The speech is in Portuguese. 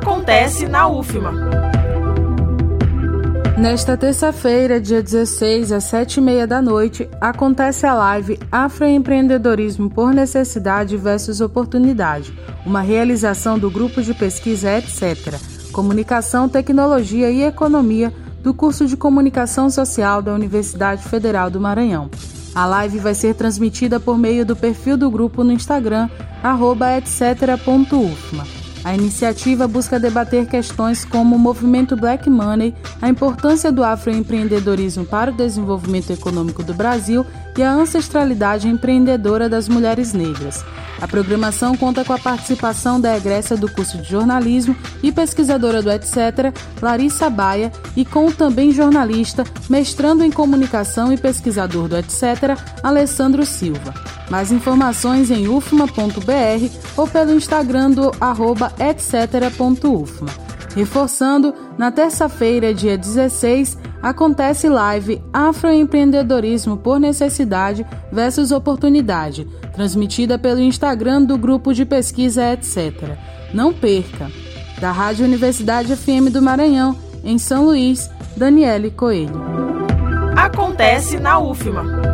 acontece na UFMA. Nesta terça-feira, dia 16, às sete e meia da noite, acontece a live Afroempreendedorismo por Necessidade versus Oportunidade, uma realização do grupo de pesquisa etc. Comunicação, Tecnologia e Economia do curso de Comunicação Social da Universidade Federal do Maranhão. A live vai ser transmitida por meio do perfil do grupo no Instagram, etc.ufma. A iniciativa busca debater questões como o movimento Black Money, a importância do afroempreendedorismo para o desenvolvimento econômico do Brasil e a ancestralidade empreendedora das mulheres negras. A programação conta com a participação da egressa do curso de jornalismo e pesquisadora do etc., Larissa Baia, e com o também jornalista, mestrando em comunicação e pesquisador do etc., Alessandro Silva. Mais informações em ufma.br ou pelo Instagram do arroba etc.ufma. Reforçando, na terça-feira, dia 16, acontece live Afroempreendedorismo por Necessidade versus Oportunidade, transmitida pelo Instagram do grupo de pesquisa etc. Não perca! Da Rádio Universidade FM do Maranhão, em São Luís, Daniele Coelho. Acontece na UFMA.